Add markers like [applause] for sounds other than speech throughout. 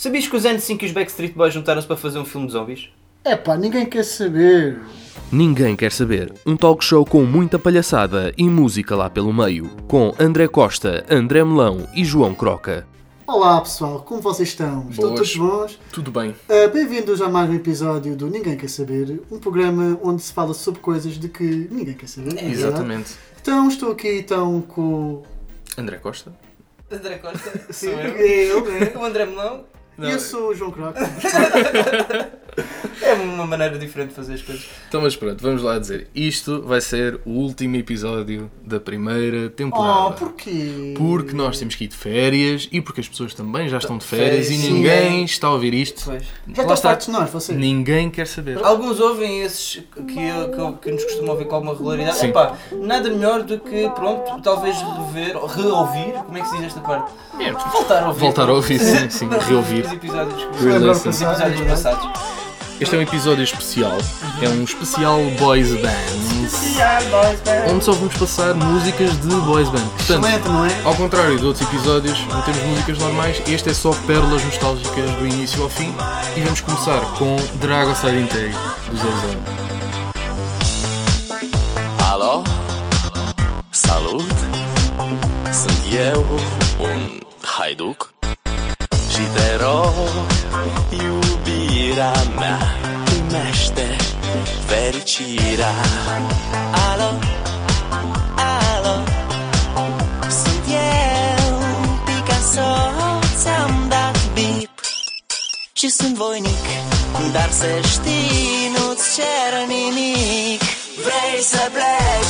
Sabias que os N5 e os Backstreet Boys juntaram-se para fazer um filme de zombies? É pá, ninguém quer saber. Ninguém quer saber. Um talk show com muita palhaçada e música lá pelo meio. Com André Costa, André Melão e João Croca. Olá pessoal, como vocês estão? Estão Boas. todos bons? Tudo bem. Uh, Bem-vindos a mais um episódio do Ninguém Quer Saber, um programa onde se fala sobre coisas de que ninguém quer saber. é verdade? Exatamente. Então estou aqui então com. André Costa? André Costa, Sim, sou eu. eu, né? O André Melão. E eu sou o João Croc. [laughs] [laughs] É uma maneira diferente de fazer as coisas. Então, mas pronto, vamos lá dizer. Isto vai ser o último episódio da primeira temporada. Oh, porquê? Porque nós temos que ir de férias e porque as pessoas também já estão de férias, Férias, e sim. ninguém está a ouvir isto. Pois. Já Lá estão está. fartos de nós, vocês? Ninguém quer saber. Alguns ouvem esses que, que, que nos costumam ouvir com alguma regularidade. Sim. Epá, nada melhor do que, pronto, talvez rever, reouvir, como é que se diz esta parte? É, Voltar a ouvir. Voltar a ouvir, sim, sim, [laughs] reouvir. Os episódios, os episódios passados. Este é um episódio especial. É um especial boys bands. Onde só vamos passar músicas de boys band. Portanto, é? Ao contrário de outros episódios, não temos músicas normais, este é só pérolas nostálgicas do início ao fim. E vamos começar com Dragon Sliding Tag, dos Ozone. Alo? Salut! Sunt eu, un haiduc Și te rog, iubirea mea Primește fericirea Alo? Alo? Sunt eu, Picasso Ți-am dat bip și sunt voinic Dar să știi, nu-ți cer nimic Vrei să pleci,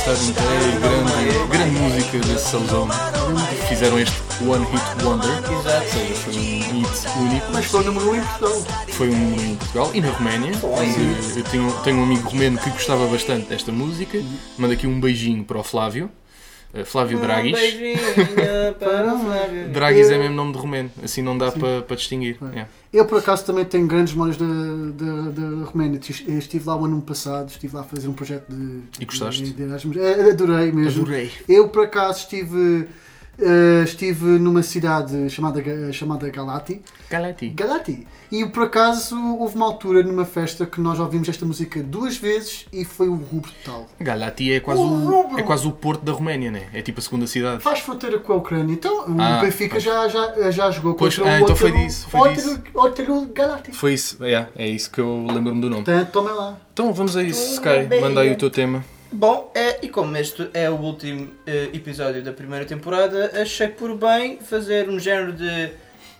Sliding Tag, grande, grande música desse Ozone. Fizeram este One Hit Wonder. Exato. Ou seja, foi um hit único. Mas foi o número 1 um em Portugal. Foi um número em Portugal e na Roménia. eu tenho, tenho um amigo romeno que gostava bastante desta música. Manda aqui um beijinho para o Flávio. Eh, Flávio Um Dragis. [laughs] para Flávio. Dragis é mesmo nome de romeno, assim não dá para para distinguir. É. Eu, por acaso, também tenho grandes memórias da, da, da Roménia. Eu Estive lá o ano passado, estive lá a fazer um projeto de. E gostaste? de Erasmus. É, Adorei mesmo. Adorei. Eu, por acaso, estive eh, estive numa cidade chamada, chamada Galati. Galati. Galati. E por acaso houve uma altura numa festa que nós ouvimos esta música duas vezes e foi o rubro total. Galati é quase O o, é quase o porto da Roménia, né? É tipo a segunda cidade. Faz fronteira com a Ucrânia. Então o Ah, Benfica pois. já, já, já jogou Pois, contra ah, o então outro, foi disso, foi outro, disso. outro Galati. Foi isso, é, é isso que eu lembro-me do nome. Portanto, tomem lá. Então vamos a isso, Sky. Manda aí o teu tema. Bom, é, e como este é o último eh, episódio da primeira temporada, achei por bem fazer um género de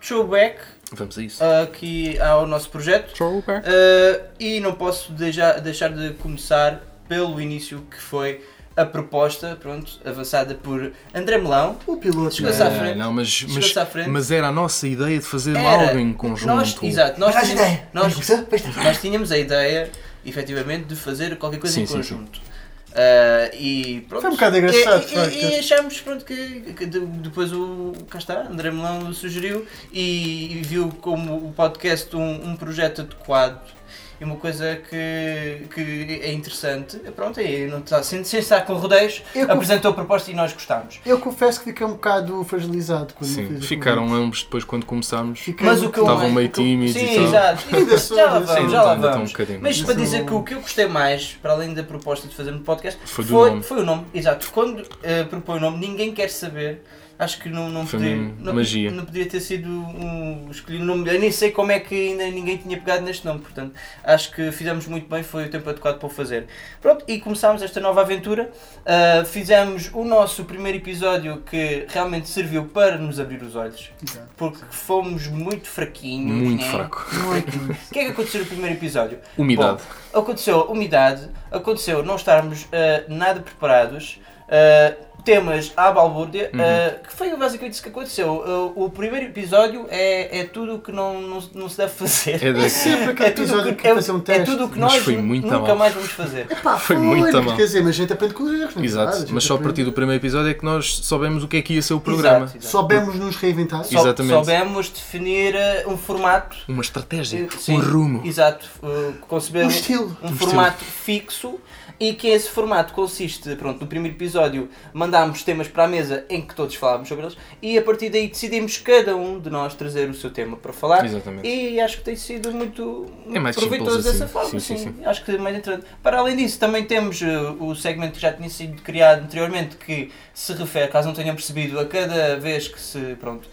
throwback Vamos a isso. aqui ao nosso projeto. Throwback. Uh, e não posso deixar, deixar de começar pelo início que foi a proposta, pronto, avançada por André Melão. O piloto. Chegou-se à É, frente. não, mas, mas, à frente. mas era a nossa ideia de fazer Era. algo em conjunto. Nós, exato, nós, tínhamos, ideia. nós, nós tínhamos a ideia, efetivamente, de fazer qualquer coisa Sim, em sim, conjunto. Uh, e pronto. Foi um bocado engraçado, E, e, e achamos pronto, que, que de- depois o cá está, André Melão sugeriu e, e viu como o podcast um, um projeto adequado e uma coisa que, que é interessante. Pronto, e não está, sem, sem estar com rodeios, Eu apresentou a proposta e nós gostámos. Eu confesso que fiquei um bocado fragilizado quando Sim, ficaram convite. ambos depois quando começámos. Fiquei Mas o que eu Estavam mais- meio eu- tímidos e Sim, tal. exato. Já lá vamos, já lá um vamos. bocadinho. Mas para dizer que o que eu gostei mais, para além da proposta de fazer no podcast, Foi foi, foi o nome. Exato. Quando eh, propõe o nome, ninguém quer saber. Acho que não, não, podia, não, magia. não podia ter sido um escolhido nome. Eu nem sei como é que ainda ninguém tinha pegado neste nome, portanto, acho que fizemos muito bem, foi o tempo adequado para o fazer. Pronto, e começámos esta nova aventura. Ah, fizemos o nosso primeiro episódio que realmente serviu para nos abrir os olhos, Exato. porque fomos muito fraquinhos. Muito né? fraco. Muito. O que é que aconteceu no primeiro episódio? Umidade. Bom, aconteceu umidade, aconteceu não estarmos ah, nada preparados, ah, temas à balbúrdia, Uhum. ah, que foi basicamente isso que aconteceu. Ah, o primeiro episódio é, é tudo o que não, não, não se deve fazer. É da- Sempre aquele É tudo, que que, é, fazer um é teste. tudo o que nós foi nu- muito nunca mal. mais vamos fazer. Pá, Foi foi, muito mal. Quer dizer, mas a gente aprende com os erros, não é Exato, verdade? A mas só a aprende. partir do primeiro episódio é que nós soubemos o que é que ia ser o programa. Exato, exato. Soubemos nos reinventar. Só- Exatamente. Soubemos definir ah, um formato. Uma estratégia, Sim, um rumo. Exato. ah, conceber Um estilo. um Um formato fixo e que esse formato consiste, pronto, no primeiro episódio mandámos temas para a mesa em que todos falávamos sobre eles e a partir daí decidimos cada um de nós trazer o seu tema para falar Exatamente. e acho que tem sido muito, É mais proveitoso simples dessa assim. forma, Sim, sim, sim, acho que é mais interessante. Para além disso, também temos uh, o segmento que já tinha sido criado anteriormente que se refere, caso não tenham percebido, a cada vez que se, pronto,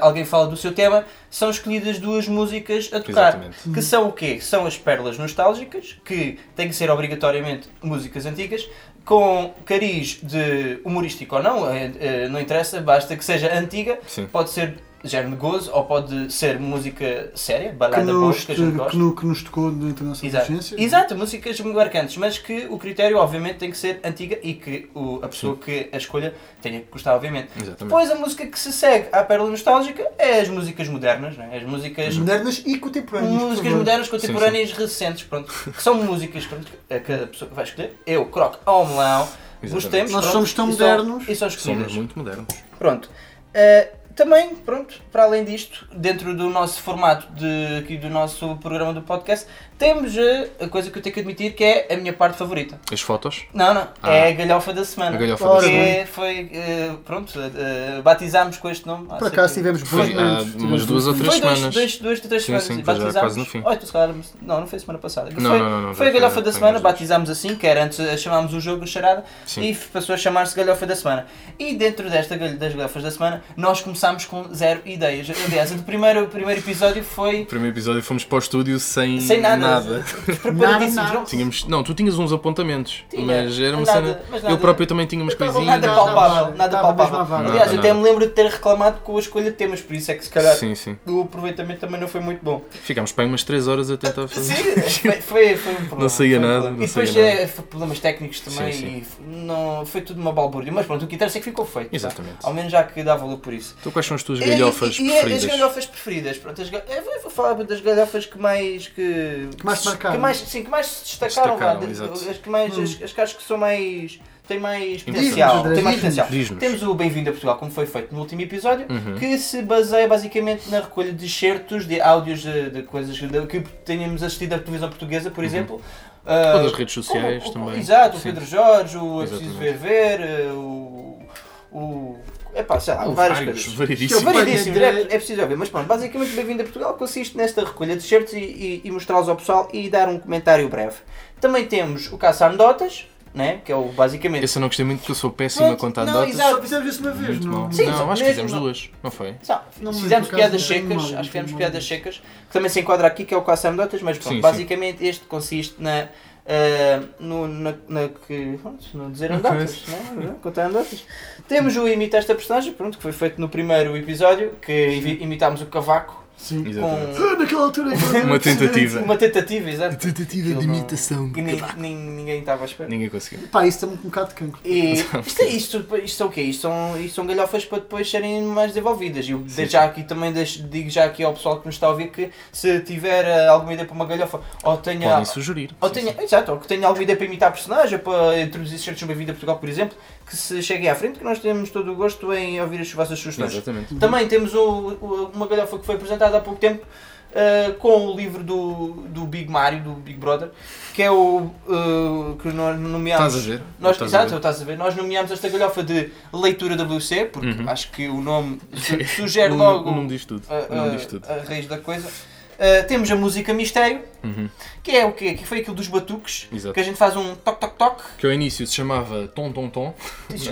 alguém fala do seu tema, são escolhidas duas músicas a tocar. Exatamente. Que são o quê? São as pérolas nostálgicas, que têm que ser obrigatoriamente músicas antigas, com cariz de humorístico ou não, eh, eh, não interessa, basta que seja antiga, Sim. pode ser género de gozo ou pode ser música séria, Que balada boa, nos, que a gente que, gosta. no- que nos tocou dentro da nossa Exato. Exato, músicas marcantes, mas que o critério obviamente tem que ser antiga e que o- a pessoa que a escolha tenha que gostar, obviamente. Exatamente. Depois a música que se segue à pérola nostálgica é as músicas modernas, não é? as músicas Modernas e contemporâneas. por músicas modernas, contemporâneas, recentes, pronto, que são músicas pronto, que a cada pessoa que vai escolher, eu, Croc ou Melão, gostemos. Nós pronto, somos tão e são- modernos. E são escolhidas. Somos muito modernos. Pronto. Eh, também, pronto, para além disto, dentro do nosso formato de, aqui do nosso programa do podcast, temos eh, a coisa que eu tenho que admitir que é a minha parte favorita. As fotos? Não, não, Ah. é a galhofa da semana. A galhofa da que semana. foi, eh, pronto, eh, batizámos com este nome. há Por acaso tivemos bons Foi há momentos. umas duas ou três Foi dois, semanas. dois, duas, três Sim, semanas. sim, já batizámos. quase no fim. Oh, tu calhar- não, não foi semana passada. Não, foi, não, não, não, foi a foi- galhofa da foi semana, batizámos assim, que era antes chamámos o jogo charada Sim. e passou a chamar-se galhofa da semana. E dentro desta das galhofas da semana, nós começámos com zero ideias. Aliás, o primeiro, o primeiro episódio foi No primeiro episódio fomos para o estúdio sem, sem nada. Nada, Preparadíssimos. nada. [laughs] não? Tínhamos, não, tu tinhas uns apontamentos, Tinha, mas era uma nada, cena. Eu próprio também tinha umas Estava coisinhas. Nada palpável, nada palpável. Aliás, Nada, até me lembro de ter reclamado com a escolha de temas, por isso é que se calhar Sim, sim. o aproveitamento também não foi muito bom. Ficámos para aí umas 3 horas a tentar fazer. Sim, foi, foi, um problema. Não saía um nada, não E depois é, foi problemas técnicos também Sim, sim. e não, foi tudo uma balbúrdia. Mas pronto, o que interessa é que ficou feito. tá? Exatamente. Ao menos já que dá valor por isso. Então quais são as tuas E- galhofas e, e, preferidas? as galhofas preferidas. Pronto, as, eu vou- vou falar das galhofas que mais que, Que mais se marcaram. que mais, sim, que mais se destacaram, Destacaram, as que mais as, as que acho que são mais têm mais potencial, têm mais potencial. Temos o Bem-vindo a Portugal, como foi feito no último episódio, Uhum. que se baseia basicamente na recolha de excertos de áudios de, de coisas de- que tenhamos assistido à televisão portuguesa, por exemplo. Ah, Uhum. Ou das redes sociais como- também. Exato, o. Pedro Jorge, o É Preciso Ver Exatamente. Ver, eh, o, o É pá, sei lá, Houve várias vários, coisas. variedíssimos, é, é preciso ouvir. Mas pronto, basicamente Bem-vindo a Portugal consiste nesta recolha de t-shirts e, e, e mostrá-los ao pessoal e dar um comentário breve. Também temos o caça anedotas, né? que é o basicamente. Esse eu não gostei muito porque eu sou péssimo a contar não, anedotas. exato. Só fizemos isso uma vez, Muito não? mal. Sim, não, só acho que fizemos não. duas, não foi? Sabe, Não me fizemos lembro, por piadas tenho secas, acho que fizemos piadas secas, que também se enquadra aqui, que é o caça anedotas, mas pronto, Sim, sim. basicamente este consiste na. Ah, no, na, na que, no dizer anedotas, né? [laughs] contar anedotas. Temos o Imita esta personagem, pronto, que foi feito no primeiro episódio, que imitámos o cavaco Sim. Exatamente. com Ah, Naquela altura. Uma tentativa. uma tentativa, exato. Tentativa Aquilo de não- imitação. E nem, nem- ninguém estava à espera. Ninguém conseguiu. Pá, isso tem um bocado de cancro. E [laughs] isto, é- isto, isto é o quê? Isto são, isto são galhofas para depois serem mais desenvolvidas. E eu deixo já aqui também deixo- digo já aqui ao pessoal que nos está a ouvir que se tiver eh, alguma ideia para uma galhofa ou tenha. Podem sugerir. Ou Sim, tenha, exato, ou que tenha alguma ideia para imitar personagem, ou para introduzir certos Bem-vindo a Portugal, por exemplo, que se cheguem à frente, que nós temos todo o gosto em ouvir as vossas sugestões. Exatamente. Também temos o- o- uma galhofa que foi apresentada há pouco tempo uh, com o livro do, do Big Mario, do Big Brother, que é o uh, que nós nomeámos. Estás a ver? Nós, Estás a exato, ver? estás a ver. Nós nomeámos esta galhofa de leitura WC, porque Uhum. acho que o nome su- [laughs] sugere logo O nome diz tudo. a, a- a raiz da coisa. Uh, temos a música Mistério, Uhum. que é o quê? Que foi aquilo dos batuques, Exato. que a gente faz um toque toque toque. Que ao início se chamava Tom Tom Tom.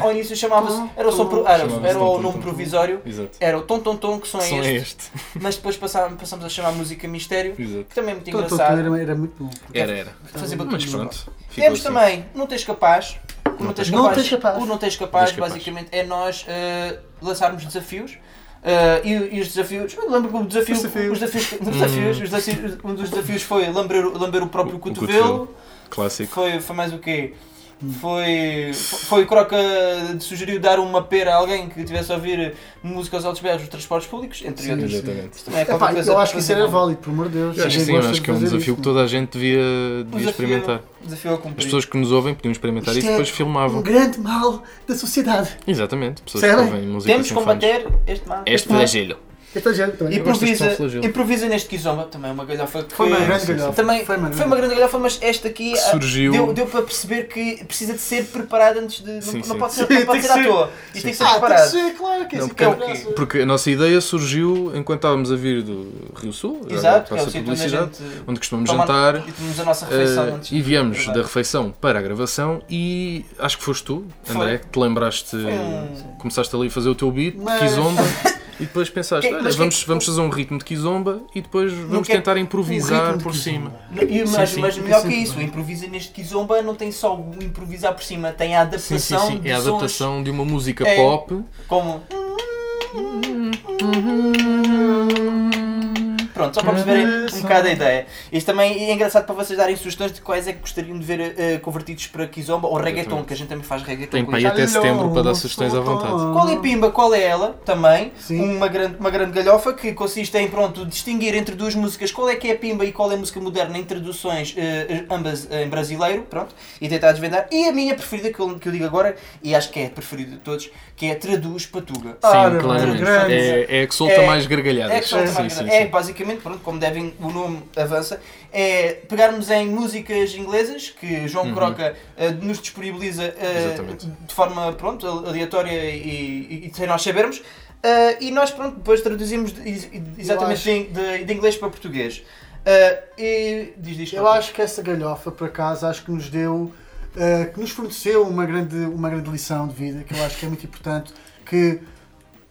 Ao início chamava-se. Era, o som pro- era, Chamava-se era tom, o tom, nome tom, tom. provisório. Exato. Era o Tom Tom Tom, que som é Som este. é [laughs] este. Mas depois passamos, passamos a chamar música Mistério, Exato. que também é muito Todo engraçado. era, era muito bom. Era, era. Fazer Mas batuques. pronto. ficou Temos assim. também Não Tens Capaz. O Não Tens Não Capaz, Tens Capaz. O Não Tens Capaz, Tens Capaz. basicamente, é nós eh, lançarmos desafios. Eh, e, e os desafios, eu lembro que o desafio, os desafios, os desafios, os desafios, um dos desafios foi lamber, o- lamber o próprio O- o cotovelo, cotovelo. Clássico. Foi, foi mais o quê? Foi, foi o Croca sugeriu dar uma pera a alguém que tivesse a ouvir música aos altos berros nos transportes públicos, entre Sim, outros. Exatamente. É Epá, eu acho que isso era válido, por amor de Deus. Eu acho que sim, acho de que é um desafio isso, que toda a gente devia, devia Desafio- experimentar. Desafio a As pessoas que nos ouvem podiam experimentar Isto isso e depois é filmavam. Um grande mal da sociedade. Exatamente. Pessoas Percebem? que ouvem música Temos que combater este mal. Este flagelo. Esta gente também. Eu gosto deste Improvisa, improvisa neste Kizomba, também é uma galhofa que Foi uma foi- grande galhofa. Também Foi foi uma uma, grande galhofa, mas esta aqui ah, surgiu- deu, deu para perceber que precisa de ser preparada antes de. Sim, não, sim. não pode ser, não pode ser à toa. Isto tem que ser Ah, tem que preparado. ser, claro que é Não, assim porque, que é porque a nossa ideia surgiu enquanto estávamos a vir do Rio Sul, Exato, é passa onde a publicidade, gente onde costumamos jantar. e tomamos a nossa refeição eh, antes. e viemos da refeição para a gravação e acho que foste tu. André, que te lembraste, começaste ali a fazer o teu beat, Kizomba, [laughs] e depois pensaste, Que- olha, mas que- vamos, vamos fazer um ritmo de Kizomba e depois vamos tentar improvisar por cima. E, Sim, mas, sim. mas melhor que isso, improvisa neste Kizomba não tem só o improvisar por cima, tem a Sim, sim, adaptação sim. de É a sons adaptação de uma música É. pop. como. Pronto, só para perceberem um bocado a ideia. Isto também é engraçado para vocês darem sugestões de quais é que gostariam de ver eh, convertidos para Kizomba ou reggaeton, Exatamente. que a gente também faz reggaeton. Tem com para aí isto. até setembro para dar sugestões à vontade. Qual é Pimba, qual é ela? Também. Sim. Uma grande, uma grande galhofa que consiste em pronto, distinguir entre duas músicas qual é que é Pimba e qual é a música moderna em traduções, eh, ambas em brasileiro, pronto, e tentar desvendar. E a minha preferida, que eu, que eu digo agora, e acho que é a preferida de todos, que é Traduz Patuga. Sim, claramente. grande. É, é a que solta É- mais gargalhadas. É, que solta sim, mais sim, é sim. Basicamente, pronto, como devem, o nome avança, é pegarmos em músicas inglesas que João Uhum. Croca eh, nos disponibiliza Exatamente. de forma pronto, aleatória e, e- e sem nós sabermos. eh, e nós pronto, depois traduzimos de- ex- exatamente de, de- de inglês para português. E diz, diz, Eu acho que essa galhofa, por acaso, acho que nos deu, que nos forneceu uma grande, uma grande lição de vida, que eu acho que é muito importante, que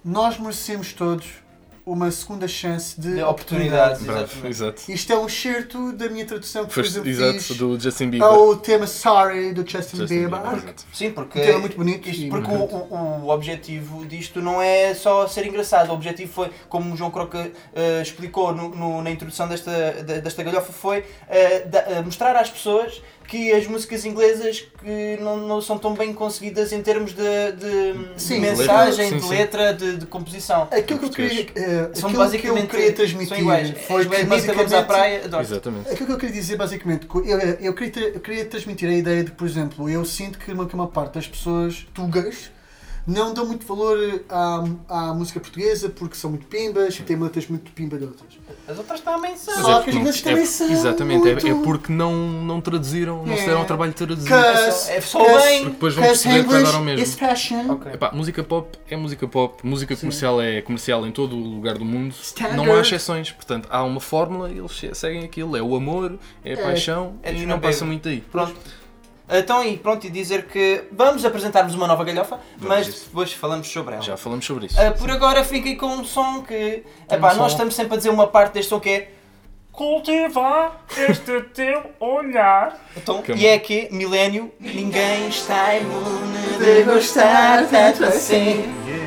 nós merecemos todos uma segunda chance de, De oportunidades. Exato. Isto é um excerto da minha tradução que, por Foste, exemplo, exato, do Justin Bieber. ao tema Sorry do Justin, Justin Bieber. Bieber. Sim, porque, Um tema muito bonito isto- e porque o, muito o, o objetivo disto não é só ser engraçado. O objetivo foi, como o João Croca eh, explicou no- no- na introdução desta, da- desta galhofa, foi eh, da- eh, mostrar às pessoas que as músicas inglesas que não, não são tão bem conseguidas em termos de, de sim, mensagem, de letra, sim, de, letra de, de, composição. Aquilo que eu queria, uh, são que eu queria transmitir foi que basicamente, à praia. Exatamente. Aquilo que eu queria dizer basicamente, eu, eh, eu, queria, eu queria transmitir a ideia de, por exemplo, eu sinto que uma, que uma parte das pessoas tugas não dão muito valor eh, à, à música portuguesa porque são muito pimbas, têm letras muito pimba de outras. As outras também são. Mas é porque, também é são exatamente, é, é, porque não, não traduziram, não se deram ao trabalho de traduzir. É, é só bem. Porque depois vão perceber que andaram mesmo. Okay. Epá, música pop é música pop, música Sim. comercial é comercial em todo o lugar do mundo. Standard. Não há exceções. Portanto, há uma fórmula e eles seguem aquilo. É o amor, é a paixão é e não passa muito daí. Pronto. Então, e pronto, e dizer que vamos apresentarmos uma nova galhofa, vamos mas isso. depois falamos sobre ela. Já falamos sobre isso. Uh, por sim. agora fiquem com um som que. Tem um nós som. estamos sempre a dizer uma parte deste som que é. Cultivar este teu olhar. Então, é e é que, milénio, ninguém está imune de gostar tanto assim. assim.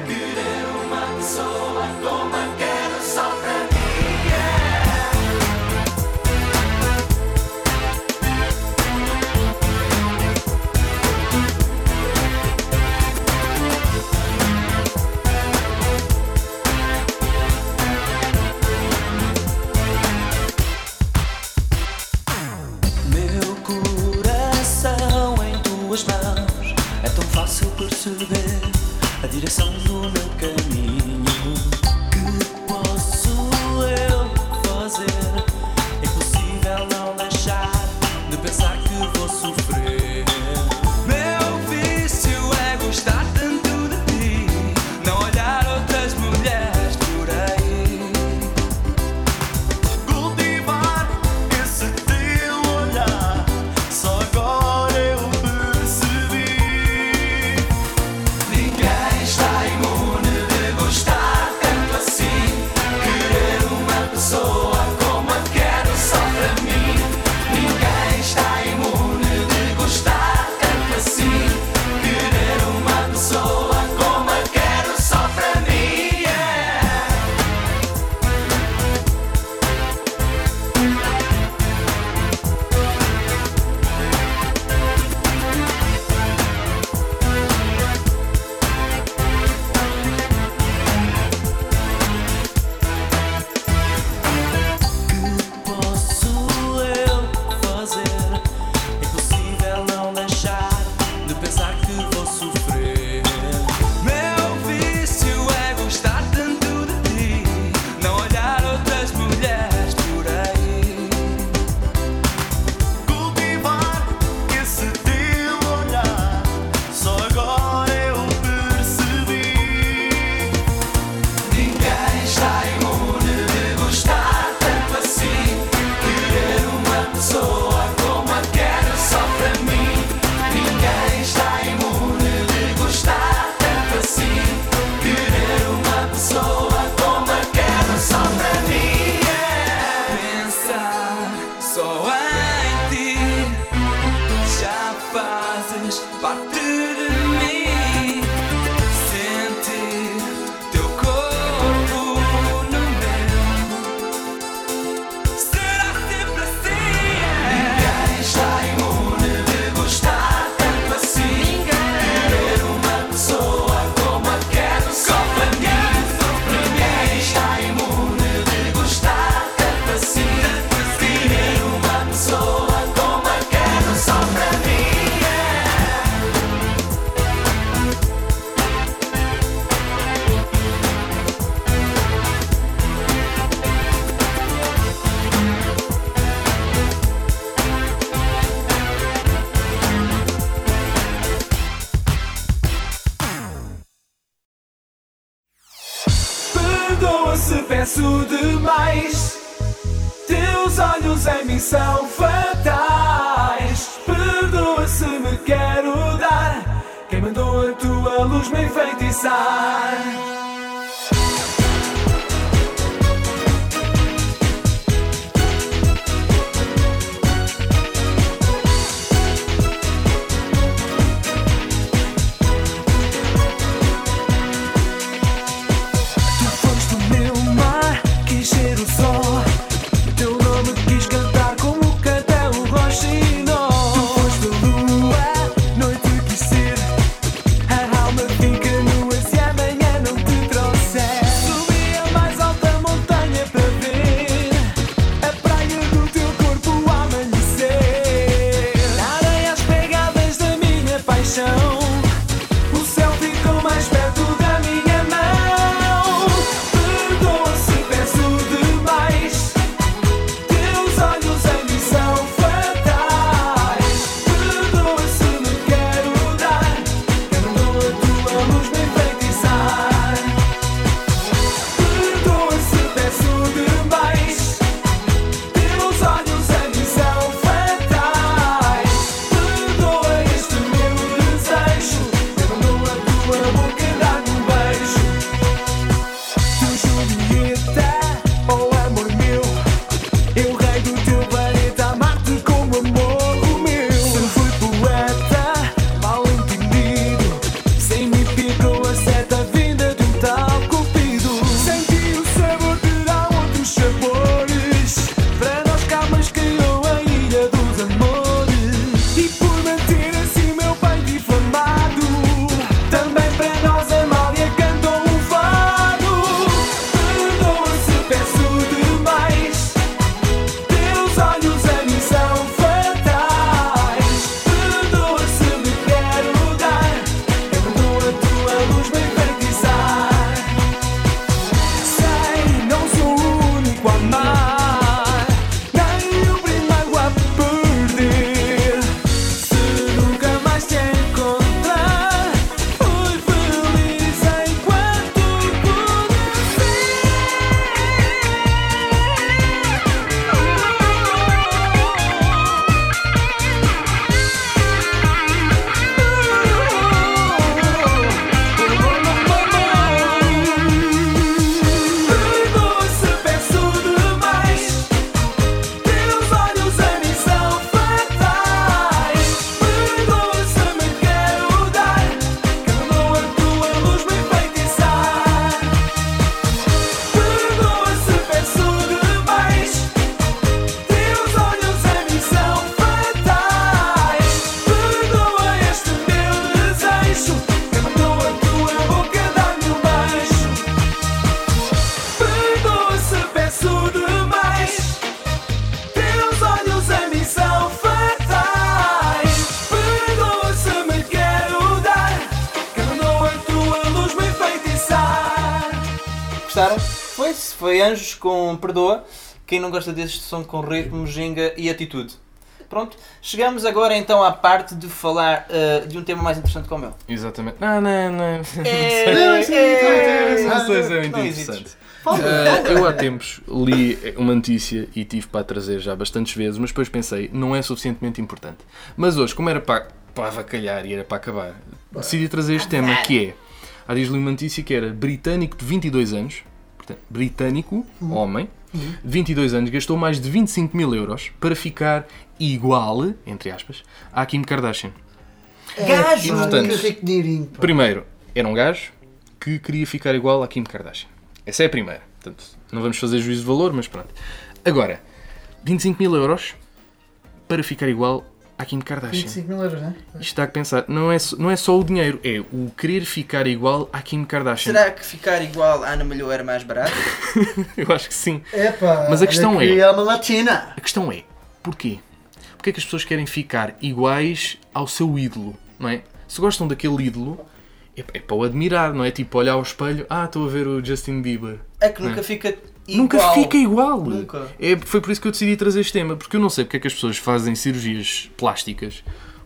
Perdoa. Quem não gosta deste som com ritmo, ginga e atitude. Pronto, chegamos agora então à parte de falar uh, de um tema mais interessante como o meu. Exatamente. Não, não, não. [laughs] É, Não, isso é- Não sei se é muito interessante. Ah, eu há tempos li uma notícia e tive para trazer já bastantes vezes, mas depois pensei, não é suficientemente importante. Mas hoje, como era para, para avacalhar e era para acabar, decidi trazer este tema que é. Há dias li uma notícia que era britânico de 22 anos, portanto, britânico, homem, de 22 anos, gastou mais de 25 mil euros para ficar igual, entre aspas, à Kim Kardashian. Gajo! E, portanto. Primeiro, era um gajo que queria ficar igual à Kim Kardashian. Essa é a primeira. Portanto, não vamos fazer juízo de valor, mas pronto. Agora, 25 mil euros para ficar igual à Kim Kardashian. 25 mil euros, não é? Isto está a pensar, não é, só- não é só o dinheiro, é o querer ficar igual à Kim Kardashian. Será que ficar igual à Ana Malhou era mais barato? [laughs] Eu acho que sim. Epá, Mas a questão é- é uma latina. A questão é, porquê? Porquê é que as pessoas querem ficar iguais ao seu ídolo, não é? Se gostam daquele ídolo, é, é para o admirar, não é? Tipo, olhar ao espelho, ah, estou a ver o Justin Bieber. É que nunca fica igual. Nunca fica igual. Nunca. É, foi por isso que eu decidi trazer este tema, porque eu não sei porque é que as pessoas fazem cirurgias plásticas,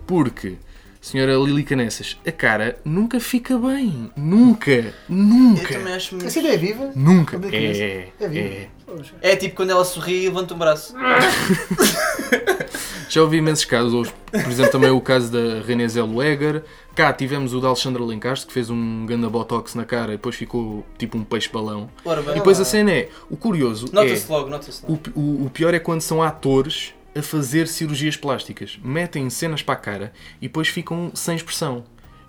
porque, senhora Lili Canessas, a cara nunca fica bem. Nunca. Eu Nunca. também acho muito. Essa ideia é viva? Nunca. É É, é? É viva. é. É tipo quando ela sorri e levanta um braço. [laughs] [laughs] Já ouvi imensos casos, por exemplo, também o caso da René Zellweger. Cá tivemos o da Alexandra Lencastre, que fez um ganda botox na cara e depois ficou tipo um peixe-balão. E depois a cena é, o curioso Nota-se é, logo, nota-se logo. o, o, o pior é quando são atores a fazer cirurgias plásticas. Metem cenas para a cara e depois ficam sem expressão.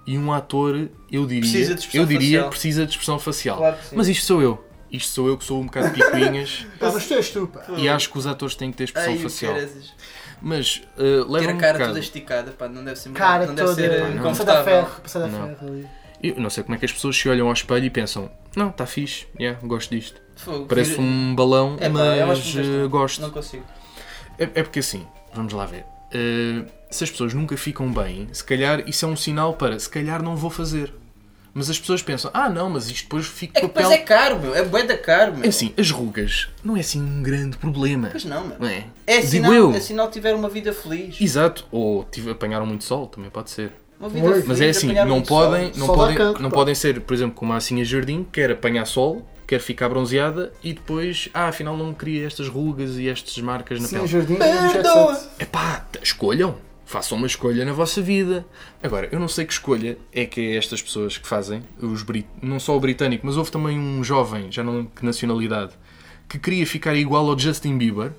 E um ator, eu diria, Precisa de expressão eu diria, facial. precisa de expressão facial. Claro. Mas isto sou eu. Isto sou eu que sou um bocado picuinhas Pá, mas tu és tu, pá. e acho que os atores têm que ter expressão Ai, o facial. caraças. Mas uh, leva Ter a um cara bocado. toda esticada, pá, não deve ser Cara não deve toda. ser eh, Passada a confortável. ferro, passada ferro ali. Eu não sei como é que as pessoas se olham ao espelho e pensam: não, está fixe, yeah, gosto disto. Fogo. Parece um balão, É pá, acho mas uh, gosto. Não consigo. É, é porque assim, vamos lá ver. Uh, se as pessoas nunca ficam bem, se calhar isso é um sinal para se calhar não vou fazer. Mas as pessoas pensam: ah, não, mas isto depois fica É com a pele. é caro, meu. É bué da caro, meu. É assim, as rugas não é assim um grande problema. Pois não, meu. Não é? É Digo sinal, eu. é sinal que tiver uma vida feliz. Exato. Ou tive, apanharam muito sol, também pode ser. Uma vida Oi. feliz. Mas é assim, apanhar não muito podem, sol. não Sol dá podem, cancro, não pá. podem ser, por exemplo, como a Assinha Jardim, quer apanhar sol, quer ficar bronzeada e depois, ah, afinal não queria estas rugas e estas marcas na Sim, o pele. jardim Perdoa. é set. Epá, escolham, façam uma escolha na vossa vida. Agora, eu não sei que escolha é que é estas pessoas que fazem, os brit... não só o britânico, mas houve também um jovem, já não lembro que nacionalidade, que queria ficar igual ao Justin Bieber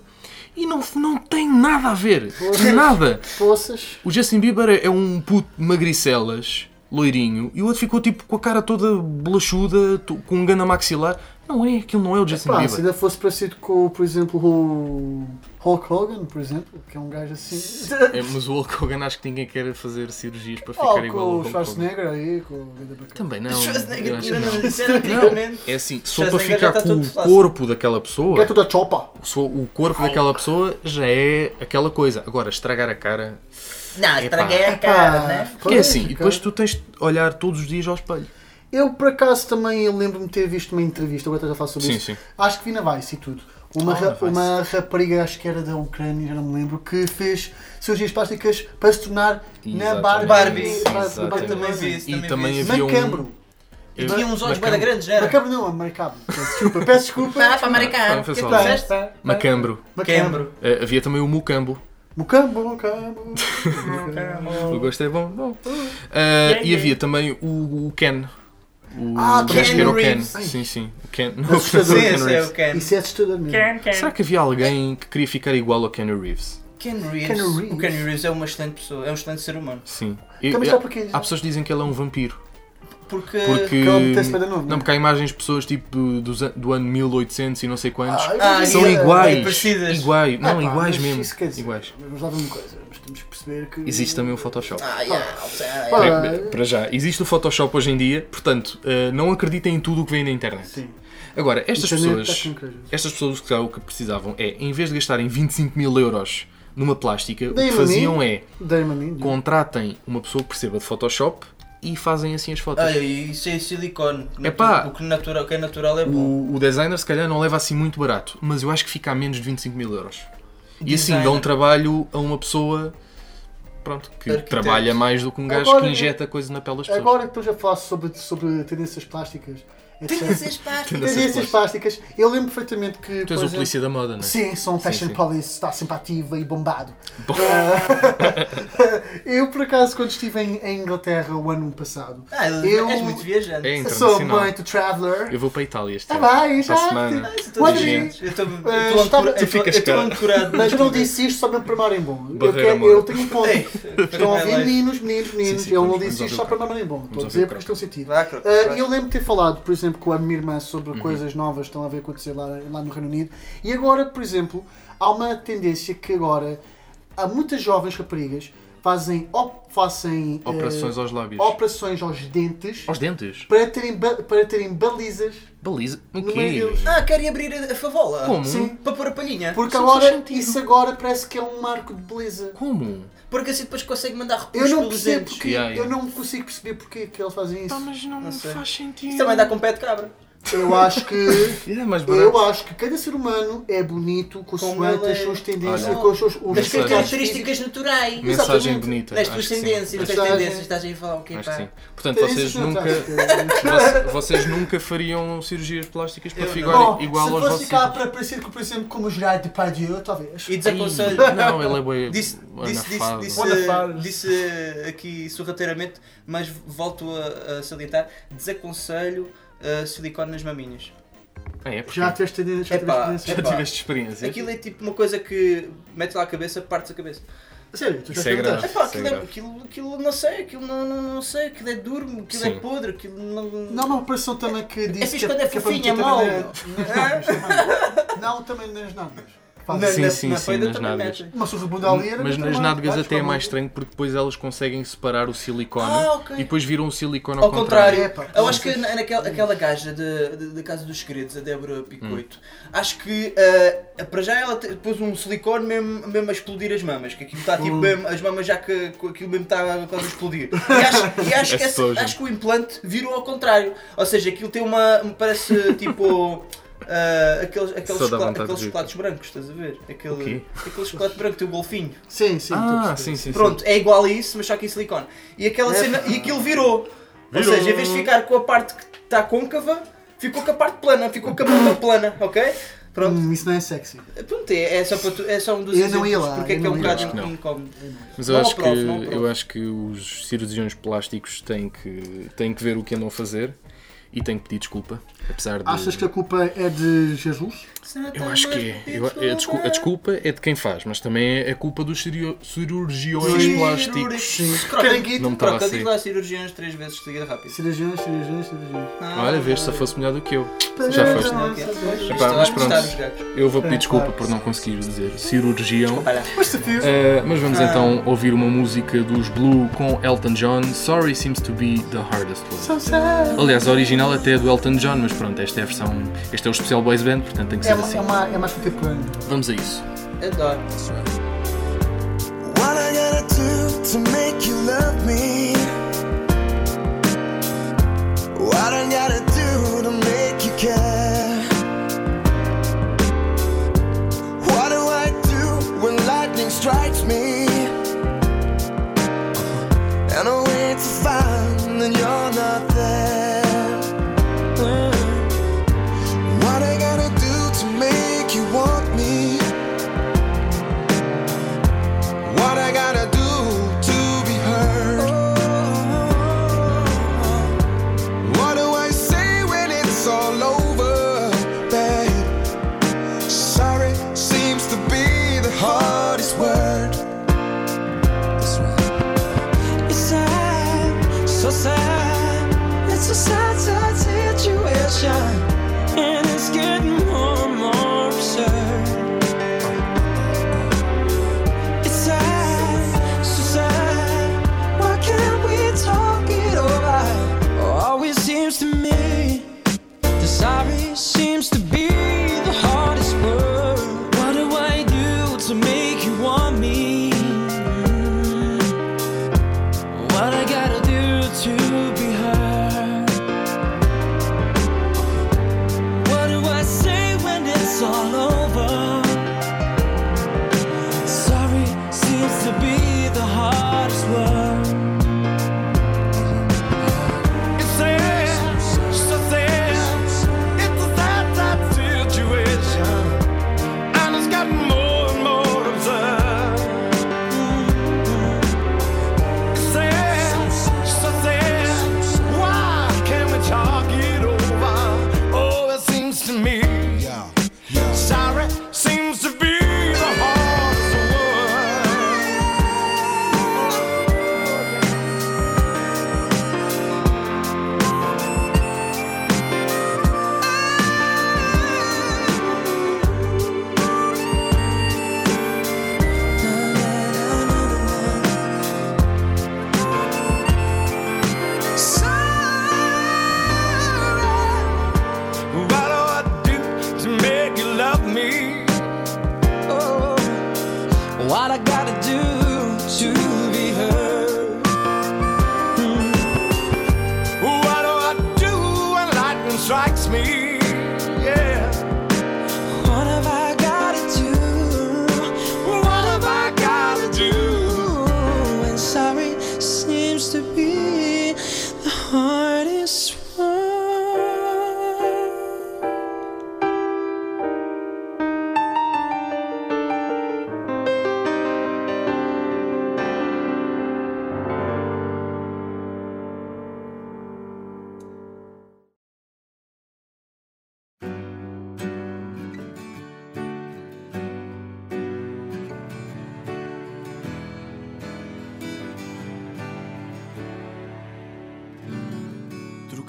e não, não tem nada a ver, nada. Poças. O Justin Bieber é um puto de magricelas, loirinho, e o outro ficou tipo com a cara toda bolachuda, to- com um gana maxilar. Não é, aquilo não é o Justin Pá, se Bieber. ainda fosse parecido com, por exemplo, o Hulk Hogan, por exemplo, que é um gajo assim. É, mas o Hulk Hogan acho que ninguém quer fazer cirurgias para ficar Oh, igual ao com o Hulk. Schwarzenegger aí, com o. Também não. Schwarzenegger não não. É assim, só para já ficar está com o fácil. corpo daquela Que é pessoa, toda chopa. só o corpo daquela pessoa já é aquela coisa. Agora, estragar a cara. Não, estraguei a cara, né? Porque é assim, e Pois, depois tu tens de olhar todos os dias ao espelho. Eu, por acaso, também lembro-me de ter visto uma entrevista, agora a falar sobre Sim, isso. sim. Acho que vi na Vice e tudo. Uma, ra- na uma rapariga, acho que era da Ucrânia, já não me lembro, que fez cirurgias plásticas para se tornar na Exatamente. Barbie. Barbie. Barbie- Barbie- também vi isso, E também também vi isso. havia um. Macabro. E tinha uns olhos bem grandes, não era? Macabro não, americano. Peço desculpa, peço desculpa. Ah, para americano. O que disseste? Macambro. Cambro. Eh, havia também o Mucambo. Mucambo, mucambo. [laughs] O gosto é bom. bom. Eh, e havia também o, o Ken. O, Ah, acho que era o Ken Ken. Reeves. Sim, sim. O Ken. Assustador. Sim, Ken é o Ken. Isso é assustador mesmo. Será que havia alguém que queria ficar igual ao Ken Reeves? Ken Reeves. Ken Reeves. O Ken Reeves é uma excelente pessoa, é um excelente ser humano. Sim. E- Também e- sabe porquê? há pessoas que dizem que ele é um vampiro. Porque. Porque. para novo, Não, é? porque há imagens de pessoas tipo do, do ano 1800 e não sei quantos. Ah, Ah, são iguais. parecidas. Iguais. Não, Ah, pá, iguais mas mesmo. Isso quer dizer, Iguais. Vamos lá ver uma coisa, mas temos que perceber que. Existe também o Photoshop. Ah, yeah. ah, yeah. É, para já, existe o Photoshop hoje em dia, portanto, eh, não acreditem em tudo o que vem na internet. Sim. Agora, estas Internet pessoas, estas pessoas que o que precisavam é, em vez de gastarem 25 mil euros numa plástica, o que faziam é contratem uma pessoa que perceba de Photoshop e fazem assim as fotos. E isso é silicone. Epá. O que, natural, o que é natural é bom. O, o designer se calhar não leva assim muito barato, mas eu acho que fica a menos de 25 mil euros. E assim dá um trabalho a uma pessoa pronto, que Arquiteto. trabalha mais do que um gajo Agora- que injeta coisa na pele das pessoas. Agora que estou já a falar sobre, sobre tendências plásticas. Tendências plásticas. Tendências plásticas, eu lembro perfeitamente que. Tu és o exemplo, polícia da moda, não é? Sim, sou um fashion sim. police, está sempre ativo e bombado. Bom. [laughs] eu, por acaso, quando estive em, em Inglaterra o ano passado, Ah, Eu- és muito viajante. É sou muito traveler. Eu vou para a Itália este Tá ano. bem, Para a já. semana. Ah, estou estou Eh, estou tu eu ficas estou cá. Mas não disse isto só mesmo para marem bom. Eu, quero, eu tenho um ponto. Ei, [laughs] Estão a ouvir meninos, meninos, meninos. Sim, sim, eu não disse isto só para o marem bom. Estou a dizer porque tem sentido. Ah, vai. eu lembro de ter falado, por exemplo, com a minha irmã sobre Uhum. coisas novas que estão a ver acontecer lá, lá no Reino Unido. E agora, por exemplo, há uma tendência que agora há muitas jovens raparigas fazem, op, fazem Operações aos lábios. operações aos dentes Aos dentes. para terem, para terem balizas. Baliza. O No quê? deles. Ah, querem abrir a a favola? Como? Sim. Para pôr a palhinha? Porque Isso não faz agora, sentido. isso agora parece que é um marco de beleza. Como? Porque assim depois consegue mandar Eu recursos não pelos percebo dentes. porque, Yeah, yeah. eu não consigo perceber porque que eles fazem isso. mas não, Não sei. faz sentido. Isso também dá com pé de cabra. Eu acho que [laughs] É mais eu acho que cada ser humano é bonito com Como as ele é. suas tendências, Olha. com Das seus Mensagem. traços características naturais. Mensagem bonita. Das tuas tendências, das tuas Mensagem. tendências, estás aí a falar o quê, pá? sim. Portanto, vocês nunca, vocês nunca fariam cirurgias plásticas para Eu não. ficar Bom, igual se aos fosse vossos ficar ídolos? para parecer, por exemplo, como o Gerard Depardieu, talvez. E desaconselho. Não, ele é bem [laughs] Disse, disse, disse aqui sorrateiramente, mas volto a, a salientar: desaconselho uh, silicone nas maminhas. Ah, é, porque Já tiveste já Epá, tiveste já tiveste experiência. Aquilo é tipo uma coisa que metes lá a cabeça, partes a cabeça. Sério, tu já é grave. experimentaste? Epá, Isso é aquilo, é, aquilo, aquilo não sei, aquilo não, não, não sei, aquilo é duro, aquilo é Sim. podre, aquilo não. Não, uma operação também que disse fixe que, quando é fofinha, também na- [laughs] Não, não, também nas nádegas. Fazem. Sim, na, sim, na sim, nas nádegas. Uma ali era Mas nas nádegas até é mais estranho porque depois elas conseguem separar o silicone Ah, ok. e depois viram o silicone ao, Ao contrário, É, pá, eu acho que naquela aquela gaja da Casa dos Segredos, a Débora Picoito, Hum. acho que ah, para já ela pôs um silicone mesmo, mesmo a explodir as mamas, que aquilo está tipo Hum. mesmo, as mamas já que aquilo mesmo está quase a explodir. E acho, e [laughs] acho, que, essa- acho que o implante virou ao contrário, ou seja, aquilo tem uma. parece tipo. [laughs] ah, aqueles, aqueles, Só dá chocola- vontade de aqueles chocolates brancos, estás a ver? Aquele, aquele chocolate branco tem o golfinho. Sim, sim. Ah, sim, sim, sim. Pronto, é igual a isso, mas só que em silicone. E aquela É. cena, e aquilo virou. Ou Virou. seja, em vez de ficar com a parte que está côncava, ficou com a parte plana, ficou com a ponta plana, ok? Pronto. Hum, isso não é sexy. Pronto, é, é só para tu, é só um dos Eu não ia exemplos lá, porque é eu que é um bocado incómodo. Mas eu acho, que, eu acho que os cirurgiões plásticos têm que, têm que ver o que andam a fazer e têm que pedir desculpa. Apesar de. Achas que a culpa é de Jesus? Eu acho que é. Eu- é a, descul- a desculpa é de quem faz, mas também é culpa dos cirurgiões plásticos. Sim. Croca, Caranguito. Não me estava a Croca, sair. diz lá cirurgiões três vezes de seguida rápido. Cirurgiões, cirurgiões, cirurgiões. Olha, vês se fosse melhor do que eu. Já foste. É. Epá, mas pronto. Eu vou pedir É, desculpa por não conseguir dizer cirurgião. Uh, mas vamos então ouvir uma música dos Blue com Elton John. Sorry seems to be the hardest one. So sad. Aliás, a original até é do Elton John, mas pronto, esta é a versão. Este é o especial Boys Band, portanto tem que É, ser uma- assim. é, uma, é mais. Vamos a isso. adoro. What I gotta do to make you love me? What I gotta do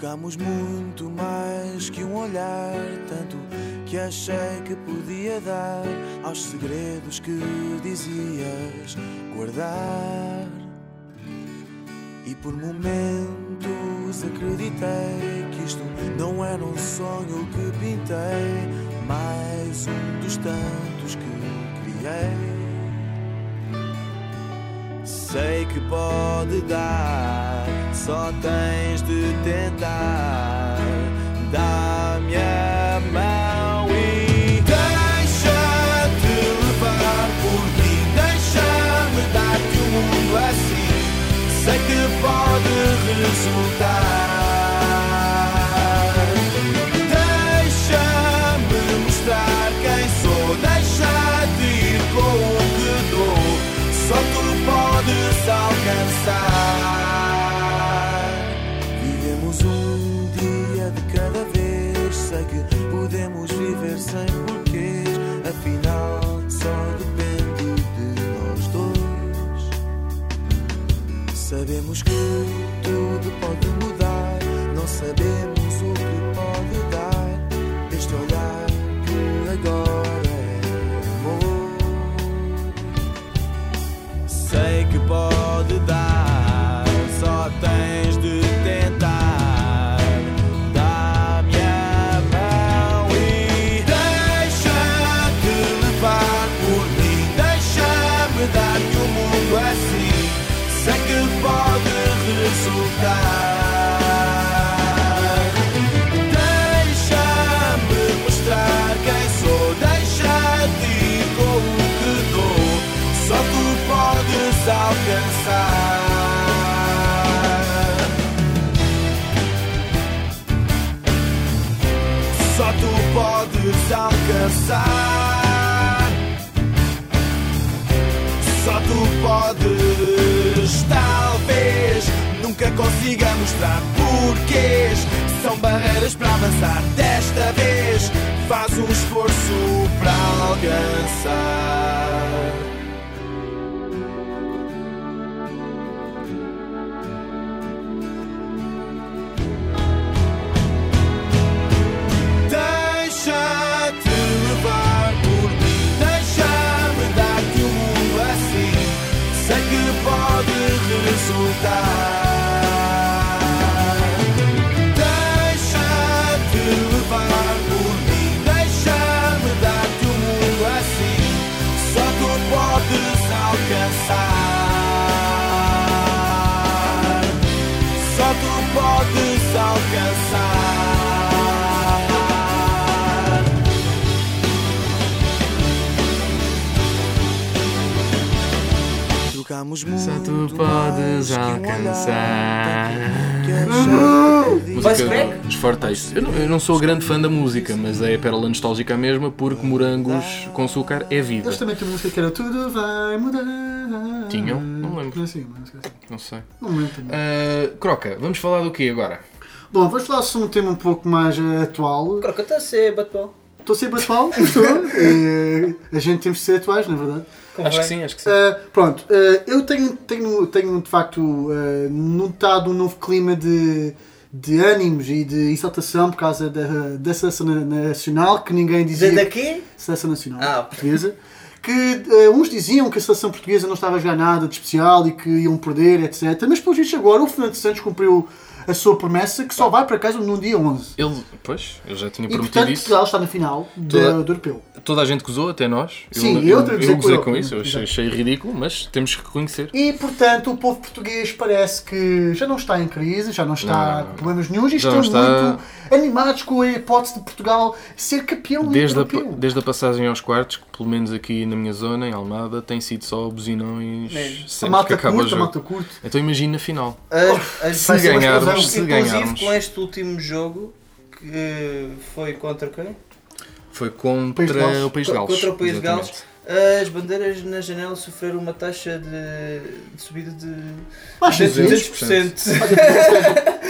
Trocamos muito mais que um olhar, tanto que achei que podia dar aos segredos que dizias guardar. E por momentos acreditei que isto não era um sonho que pintei, mais um dos tantos que criei. Sei que pode dar, só tens de tentar. Dá-me a mão e deixa-te levar por mim. Deixa-me dar-te o mundo assim. Sei que pode resultar. Que podemos viver sem porquês. Afinal, só depende de nós dois. Sabemos que tudo pode mudar. Não sabemos mostrar porquês. São barreiras para avançar. Desta vez, faz um esforço para alcançar. Deixa-te Trocamos muito Só tu podes alcançar. tanto que achei que Vais podia crack? Os Fortes. Eu não, eu não sou grande fã da música, mas é a pérola nostálgica mesma porque morangos com açúcar é vida. Eles também uma música que era Tudo vai mudar. Tinham? Não lembro. Não sei, não sei. Não sei. Não me lembro também. Ah, Croca, vamos falar do quê agora? Bom, vamos falar sobre um tema um pouco mais eh, atual. Croca está a ser batebol. Estou sempre atual, estou. [laughs] Eh, a gente temos de ser atuais, na verdade. Acho que sim, acho que sim. Uh, pronto, uh, eu tenho, tenho, tenho de facto uh, notado um novo clima de, de ânimos e de exaltação por causa da, da seleção na- nacional que ninguém dizia. De daqui? Seleção nacional Ah. portuguesa. Que uh, uns diziam que a seleção portuguesa não estava a jogar nada de especial e que iam perder, etc. Mas, pelos vistos, agora o Fernando Santos cumpriu a sua promessa que só vai para casa no dia 11. Ele, pois, eu já tinha E, prometido portanto, isso. Portugal está na final do, Toda- do europeu. Toda a gente gozou, até nós. Sim, eu, eu que dizer gozei com eu- isso, eu achei, achei ridículo, mas temos que reconhecer. E, portanto, o povo português parece que já não está em crise, já não está Não, não, não. problemas nenhums e estão não está- muito animados com a hipótese de Portugal ser campeão Desde a, desde a passagem aos quartos, que pelo menos aqui na minha zona, em Almada, tem sido só buzinões Mesmo. A sempre que acaba o curta, a jogo. curta. Então imagina a final. As, as, Se ganharmos, se inclusive ganharmos. com este último jogo que foi contra quem? Foi País de contra Gales. o País de Gales. Contra o País de. Gales. As bandeiras na janela sofreram uma taxa de, de subida de Mas, sim, 200%.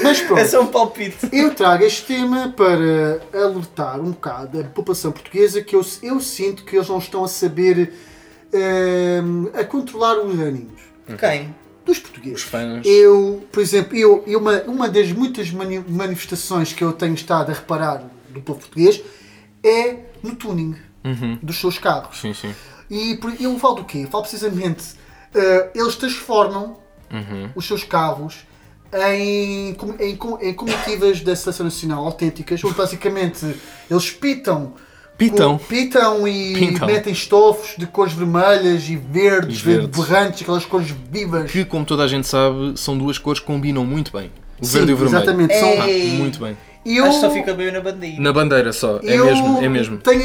mas É pronto, só um palpite. eu trago este tema para alertar um bocado a população portuguesa que eu, eu sinto que eles não estão a saber ehm, a controlar os ânimos. Quem? dos portugueses. Os fãs. Eu, por exemplo, eu, eu uma, uma das muitas mani- manifestações que eu tenho estado a reparar do povo português é no tuning dos seus carros. Sim, sim. E por- eu falo do quê? Falo precisamente, eh, eles transformam Uhum. os seus carros em, em, em comitivas da Seleção Nacional autênticas, onde basicamente eles pitam. Pitam. com- pitam e Pintam. metem estofos de cores vermelhas e verdes, E verdes. berrantes, aquelas cores vivas. Que, como toda a gente sabe, são duas cores que combinam muito bem. O Sim, verde e o vermelho. Exatamente. São, Ah, Ei. muito bem. E eu, Acho que só fica bem na bandeira. Na bandeira só. É eu mesmo, é mesmo. Tenho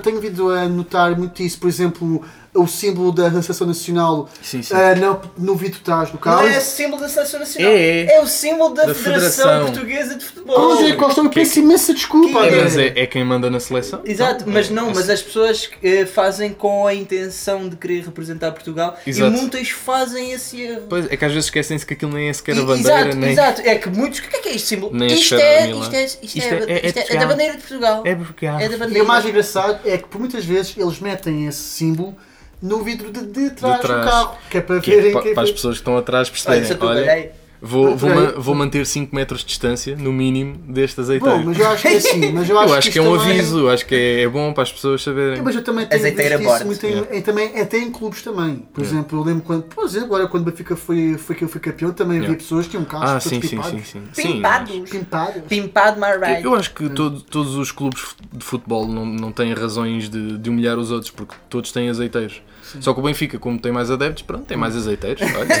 tenho havido a notar muito isso. Por exemplo, o símbolo da Seleção Nacional Sim, sim. ah, no, no vidro de trás do Não é símbolo da Seleção Nacional. É, é. o símbolo da, Da Federação, Federação. Portuguesa de Oh, Futebol. André Costa, eu peço imensa desculpa. Que- É, André. mas é, é quem manda na seleção. Exato, Não, mas é- não, é- mas as pessoas eh, fazem com a intenção de querer representar Portugal Exato. e muitas fazem esse erro. Pois, é que às vezes esquecem-se que aquilo nem é sequer a E- bandeira, exato, nem. exato, é que muitos. O que é que é este símbolo? Nem a isto, é, isto, é, isto, Isto é, é- é- é é- é da bandeira de Portugal. É porque. É da E bandeira. o mais engraçado é que por muitas vezes eles metem esse símbolo no vidro de, de trás De trás. do carro, que é para Que é verem pa- quem para as pessoas que estão atrás Olha, perceberem. eu Olha, trabalhei. vou, vou, Ok. ma- vou manter 5 metros de distância, no mínimo, deste azeiteiro. Bom, mas eu acho que é assim. Mas eu [laughs] eu acho, acho que isto é um aviso, acho que é, é bom para as pessoas saberem. Mas eu também tenho Azeiteira visto isso muito Yeah. em- também, até em clubes também. Por exemplo, eu lembro quando, por exemplo, agora quando o Benfica foi, foi que eu fui campeão, também havia Yeah. pessoas que tinham carros Ah, sim, sim, pimpados. sim, sim. Sim, Pimpados. Pimpados. Pimpado my right. Eu acho que todo- todos os clubes de futebol não, não têm razões de, de humilhar os outros, porque todos têm azeiteiros. Só que o Benfica, como tem mais adeptos, pronto, tem mais azeiteiros. Olha.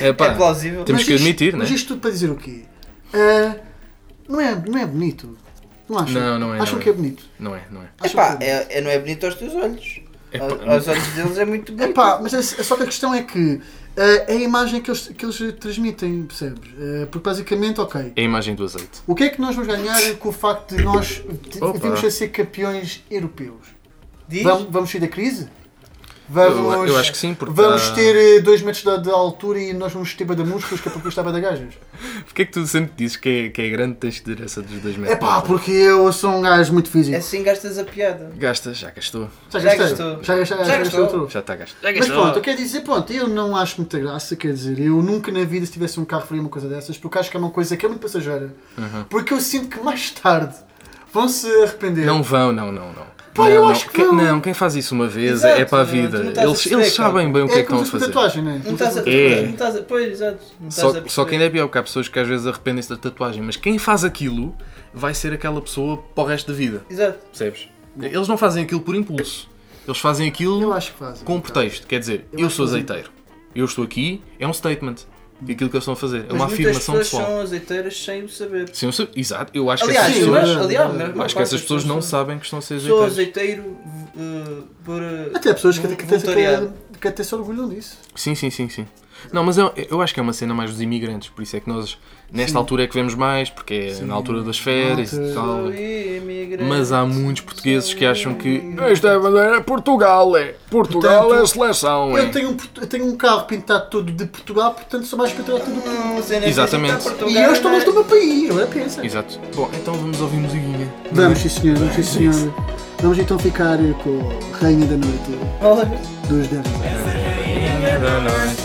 É, pá, É plausível. Temos Mas que isto- admitir, né? Mas isto tudo para dizer o quê? Ah, não, é, não é bonito. Não acham? Não, não é, Acham não que é. é bonito? Não é, não é. Epá, é é, é- não é bonito aos teus olhos. Epá, Aos- aos olhos deles é muito bonito. Epá, mas é, é só que a questão é que ah, é a imagem que eles, que eles transmitem, percebes? Ah, porque basicamente, ok, É a imagem do azeite. o que é que nós vamos ganhar com o facto de nós virmos a ser campeões europeus? Diz? Vamos, vamos sair da crise? Vamos, Eu, eu acho que sim, porque. vamos há- ter 2 metros de, de altura e nós vamos ter da músculos que é para conquistar da gajas? [laughs] Porquê é que tu sempre dizes que é, que é grande tens de ter essa dos 2 metros? É pá, porque eu sou um gajo muito físico. Assim gastas a piada. Gastas, já gastou. Já Já gastou. Já gastei. Já Já gastou. Já está gasto. Mas pronto, eu quero dizer, pronto, eu não acho muita graça, quer dizer, eu nunca na vida se tivesse um carro faria uma coisa dessas, porque acho que é uma coisa que é muito passageira. Porque eu sinto que mais tarde vão se arrepender. Não vão, não, não, não. Pá, não, eu não. acho que Quem- vão. não, quem faz isso uma vez Exato, é para a vida. não estás a Eles, eles sabem bem o que é, é que estão a fazer. tatuagem, não é? Não estás a É. não estás a- Pois, exato. Não estás Só, só que ainda é pior, porque há pessoas que às vezes arrependem-se da tatuagem, mas quem faz aquilo vai ser aquela pessoa para o resto da vida. Exato. Percebes? Eles não fazem aquilo por impulso. Eles fazem aquilo Eu acho que fazem. com um pretexto. Quer dizer, Eu eu, sou que azeiteiro. Eu estou aqui, é um statement. Aquilo que eles estão a fazer. É Mas uma muitas afirmação pessoas pessoal. são azeiteiras sem o saber. Sim, eu sei- exato, eu acho Aliás, que essas mas, pessoas, eu- aliás, maior acho que essas pessoas não são- sabem que estão a ser Sou azeiteiros. azeiteiro uh, por. Até pessoas que, que, que, que até se orgulham disso. Sim, sim, sim, sim. Não, mas eu, eu acho que é uma cena mais dos imigrantes, por isso é que nós, nesta altura é que vemos mais, porque é na altura das férias e tal. Mas há muitos portugueses que acham que isto é bandeira Portugal, é. Portugal Portanto, é a seleção, é. Eu tenho, um, eu tenho um carro pintado todo de Portugal, portanto sou mais patriota do que tu. Não, você nem Exatamente. E eu estou longe do meu país, agora pensa. Exato. Bom, então vamos ouvir musiquinha. Vamos, sim senhor, vamos, sim senhor. Vamos então ficar com a Rainha da Noite dos 10 A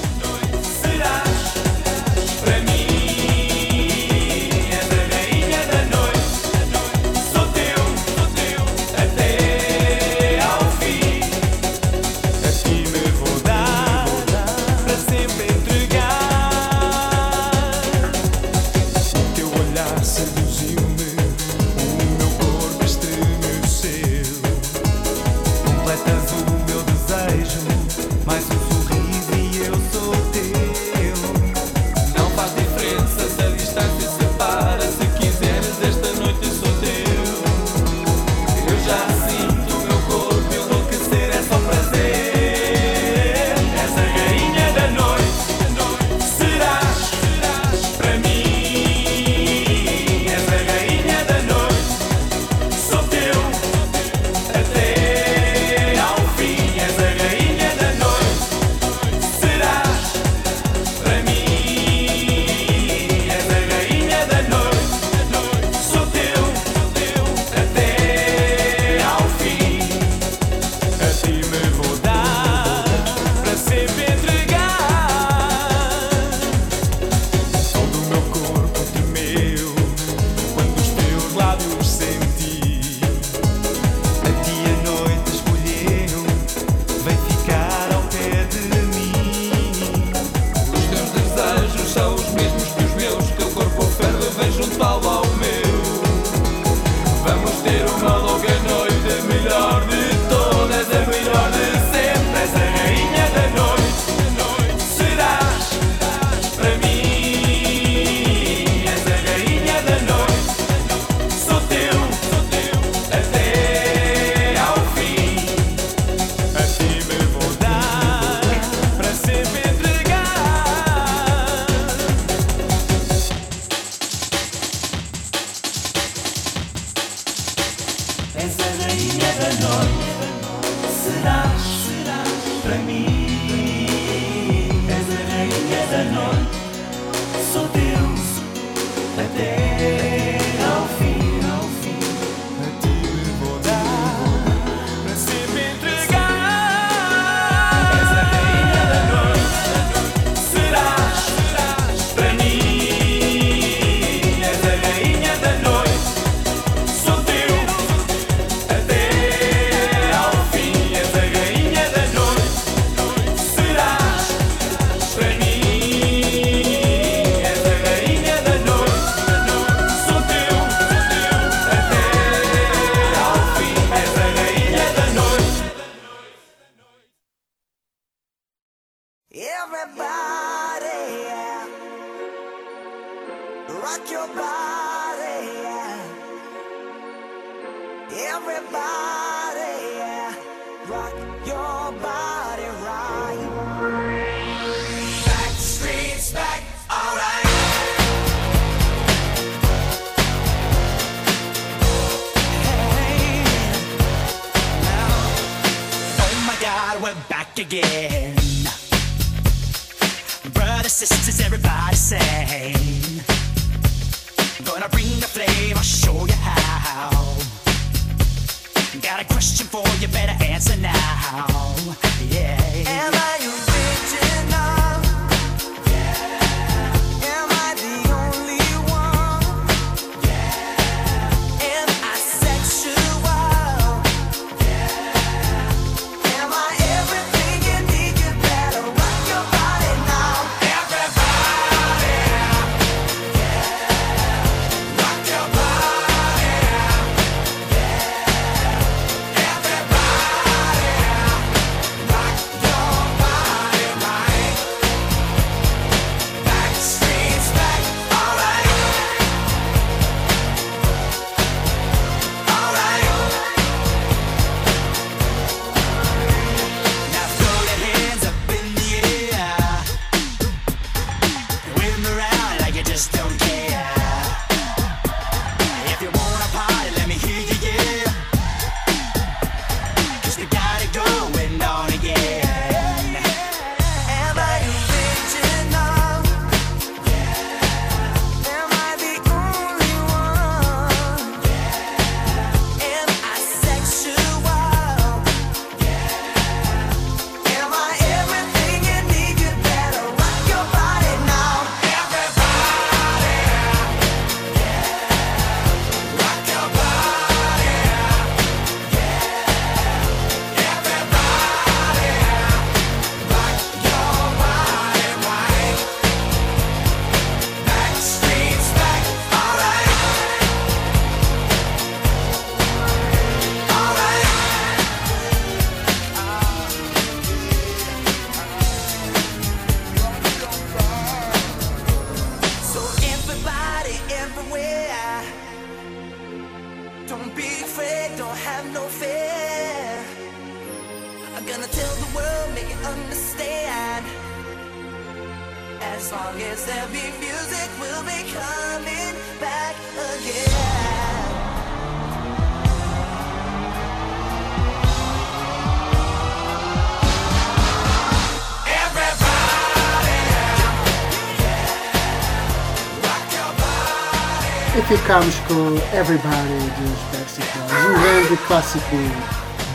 Ficámos com Everybody dos Backstreet Boys, um grande clássico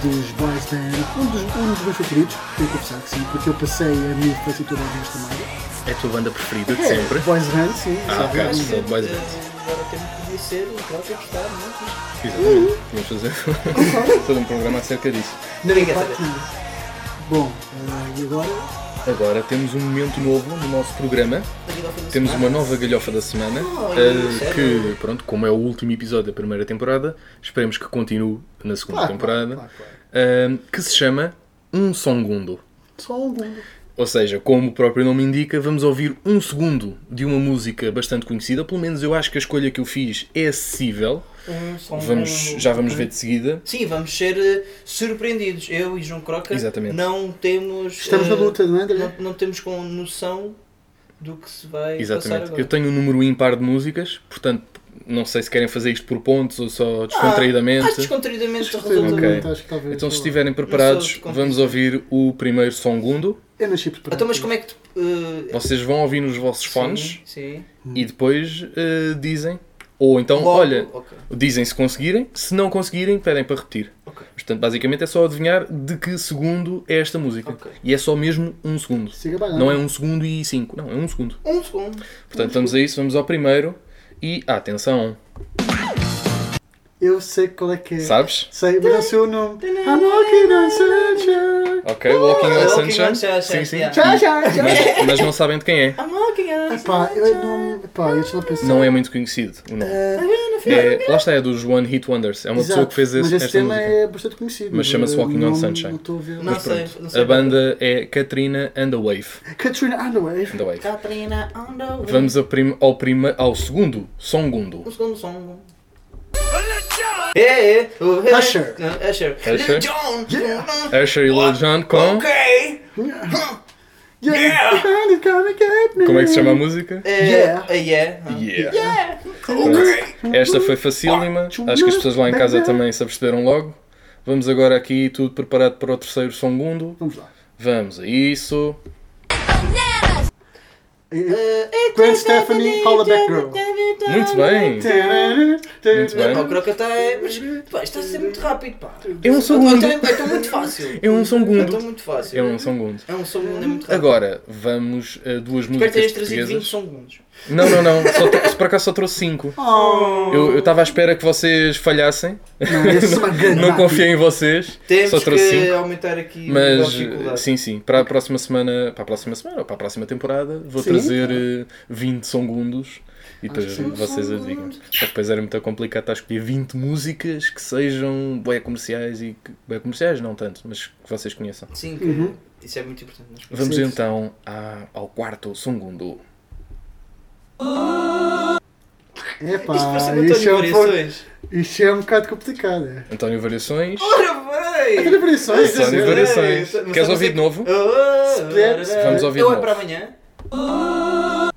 dos boys band, um dos, um dos meus favoritos, tenho que confessar que sim, porque eu passei a minha infância toda a ver esta malha. É a tua banda preferida de É, sempre? Boys Band, sim. Ah, ok. ver- Só Boys Band. Agora o tempo podia ser o próprio que está muito. Exatamente. Vamos fazer [laughs] todo um programa acerca disso. Saber. que- Bom, eh, e agora? Agora temos um momento novo no nosso programa. Temos uma nova galhofa da semana. Oh, eh, sério? que, pronto, como é o último episódio da primeira temporada, esperemos que continue na segunda Claro, temporada. claro, claro, eh, que se chama Um Songundo. Só segundo. Ou seja, como o próprio nome indica, vamos ouvir um segundo de uma música bastante conhecida. Pelo menos eu acho que a escolha que eu fiz é acessível. Um som- Vamos, já vamos ver de seguida. Sim, vamos ser eh, surpreendidos. Eu e João Croca Exatamente. não temos. Estamos na eh, luta, não é? Não, não temos com noção do que se vai passar Exatamente. agora. Eu tenho um número ímpar de músicas, portanto, não sei se querem fazer isto por pontos ou só descontraídamente. Ah, descontraídamente Ok. resulta. Acho que talvez Então, se estiverem preparados, vamos ouvir o primeiro segundo Eu nasci preparado. Então, mas como é que tu. eh, Vocês vão ouvir nos vossos fones Sim. sim. e depois eh, dizem. Ou então, Logo, olha, ok. dizem se conseguirem, se não conseguirem, pedem para repetir. Ok. Portanto, basicamente é só adivinhar de que segundo é esta música. Ok. E é só mesmo um segundo. Siga bem, Não é um segundo e cinco, não, é um segundo. Um segundo. Portanto, vamos a isso, vamos ao primeiro. E atenção, Eu sei qual é que é. sabes? Sei, mas não sei o nome. I'm walking on sunshine. Ok, Walking on Walking on Sunshine. Sunshine, Sim, sim. yeah. Já, já, já. Mas, mas não sabem de quem é. I'm walking on Epá, eu não. Epá, eu estou a pensar. Não é muito conhecido o nome. É, lá está, é dos One Hit Wonders. É uma pessoa Exato, que fez Mas esse, esse esta tema música. é bastante conhecido. Mas chama-se eu Walking on Sunshine. Não estou a ver. Não sei, não sei. A banda é Katrina and the Wave. Katrina Underwave. And the Wave. Katrina on the way. Vamos ao, prim, ao, prima, ao segundo, segundo. Um segundo som. É, é. o- é, Usher. é, Usher. Usher. John. Usher e Lil Jon com... Ok. Yeah! Como é que se chama a música? É, Yeah. é, yeah. Yeah. Pronto. Esta foi facílima. Acho que as pessoas lá em casa também se aperceberam logo. Vamos agora aqui, tudo preparado para o terceiro segundo. Vamos lá. Vamos a isso. Gwen Stephanie, Hollaback Girl. Muito bem. Muito bem. O Croca está. Mas pá, isto está a ser muito rápido, pá. É um segundo. É tão muito fácil. É um É segundo. tão muito fácil. É um segundo. É um segundo, é muito rápido. Agora, vamos a duas Espero que músicas tenhas trazido 20 portuguesas. segundos. Não, não, não. Só tro- se por acaso só trouxe 5. Oh. Eu estava à espera que vocês falhassem. Não, é [laughs] Não confiei em vocês. Temos Só trouxe que 5. aumentar aqui Mas sim, sim, para a próxima semana, para a próxima semana ou para a próxima temporada, vou Sim. trazer eh, 20 segundos e depois sim. vocês adivinham. Só que depois era muito complicado estar a escolher 20 músicas que sejam bem comerciais e que, bem comerciais não tanto, mas que vocês conheçam. Sim, que Uhum. isso é muito importante. nas Vamos Sim. então à- ao quarto segundo. Epá, Isto parece isso António é, um pouco- Variações. isto é um bocado complicado. É. António Variações. Ora bem! António Variações, António é. Variações. Mas Queres não ouvir de novo? Ah, Se puder, ora, vamos ouvir de é novo. para amanhã. Ah,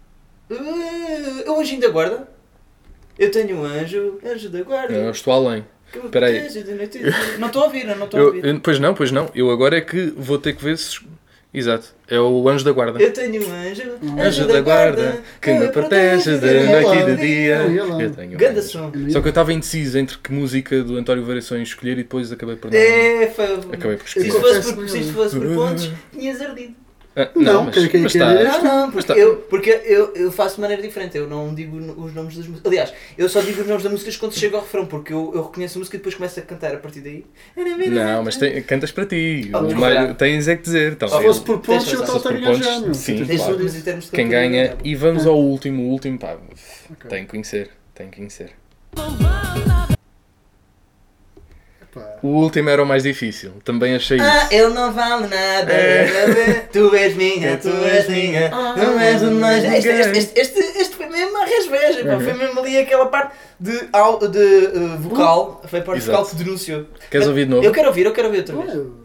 Eu anjo da guarda. Eu tenho um anjo, anjo da guarda. Eu estou além. que me espera aí. protege de noite e de dia. Não estou a ouvir, eu não estou a Eu, ouvir. eu- pois não, pois não. Eu agora é que vou ter que ver se. Exato. É o anjo da guarda. Eu tenho um anjo, Anjo da guarda que me protege de noite e de dia. Eu tenho um Ganda anjo. som. Só que eu estava indeciso entre que música do António Variações escolher e depois acabei por não. É, fa- Acabei por se escolher. confesso fosse por, se fosse por pontos, tinhas ardido. Ah, Não, não, mas, é Não, não, porque, eu, porque eu, eu faço de maneira diferente. Eu não digo os nomes das músicas. Aliás, eu só digo os nomes das músicas quando chego ao refrão, porque eu, eu reconheço a música e depois começo a cantar a partir daí. Não, mas tem- cantas para ti. Oh, O malho- tens é que dizer. Se talvez. fosse por pontos, eu estava a Se ganhar sim. Claro. Quem ganha. E vamos ao último, o último, pá. Tem que conhecer. Tem que conhecer. O último era o mais difícil. Também achei Ah, isso. ele não vale nada. É. Tu és minha, tu és minha. Não és de nós. Este, este, este, este, este foi mesmo a resveja. pá. Foi mesmo ali aquela parte de, de uh, vocal. Foi a parte Exato. vocal que denunciou. Queres ouvir de novo? Eu quero ouvir, eu quero ouvir outra vez. Eu-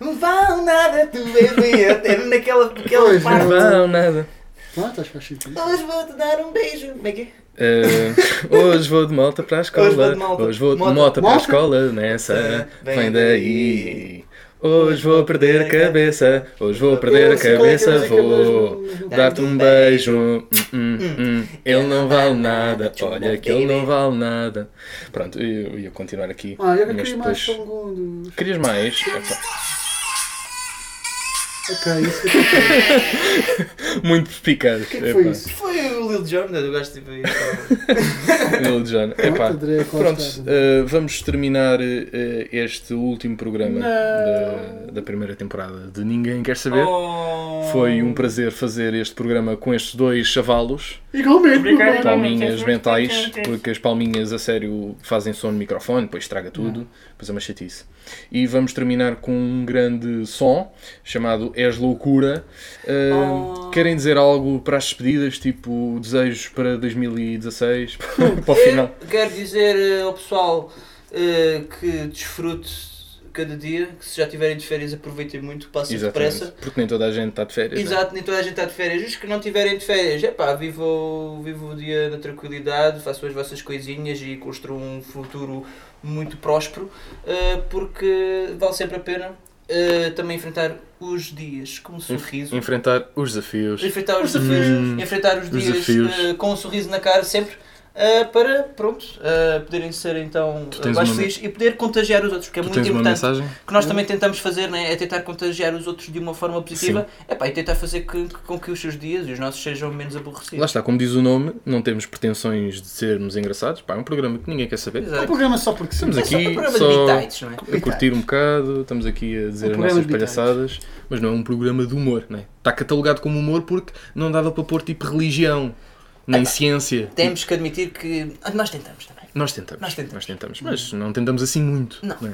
Não vale nada, tu és minha. Era naquela, naquela Pois, parte. Não, nada. Pronto, acho que faz sentido. Hoje vou-te dar um beijo. Como é que é? Eh, hoje vou de moto para a escola. Hoje vou de. Hoje vou de Moto. moto para a escola. Nessa, vem daí. Hoje vou perder a cabeça. Hoje vou perder a é cabeça. Vou dar-te um beijo. Hum, hum, hum. Ele não [laughs] vale nada. Olha que ele não vale nada. Pronto, eu ia continuar aqui. Ah, eu queria mais segundos. Querias mais? Ok, isso é [laughs] Muito perspicaz. O que é que foi isso? Foi o Lil Jon, do gajo tipo aí. Lil Jon. Epá, Costa. Pronto, eh, vamos terminar eh, este último programa da, da primeira temporada de Ninguém Quer Saber. Oh. Foi um prazer fazer este programa com estes dois chavalos, Igualmente, mano. palminhas mentais, porque as palminhas a sério fazem som no microfone, depois estraga tudo, depois é uma chatice. E vamos terminar com um grande som chamado És Loucura. Eh, Oh. Querem dizer algo para as despedidas, tipo desejos para 2016, [laughs] para o final? Eu quero dizer eh, ao pessoal eh, que desfrute cada dia, que se já tiverem de férias aproveitem muito, passem depressa. Porque nem toda a gente está de férias. né? Exato, nem toda a gente está de férias. Os que não tiverem de férias, é pá, vivam vivam o dia na tranquilidade, façam as vossas coisinhas e construam um futuro muito próspero, eh, porque vale sempre a pena eh, também enfrentar os dias com um sorriso. Enfrentar os desafios. enfrentar os desafios, Hum, enfrentar os os dias eh, com um sorriso na cara sempre eh, para, pronto, eh, poderem ser então tens mais uma- felizes e poder contagiar os outros, porque é Tu muito importante. que nós também tentamos fazer né, é tentar contagiar os outros de uma forma positiva Epá, e tentar fazer que, com que os seus dias e os nossos sejam menos aborrecidos. Lá está, como diz o nome, não temos pretensões de sermos engraçados. Pá, é um programa que ninguém quer saber. É um Exato. programa só porque. Estamos É só um aqui de só bitites, não é? a curtir um bocado, estamos aqui a dizer Um as nossas palhaçadas, mas não é um programa de humor, não é? Está catalogado como humor porque não dava para pôr tipo religião, nem ciência. Temos que admitir que nós tentamos também. Nós tentamos, Nós tentamos. mas não tentamos assim muito. Não. é?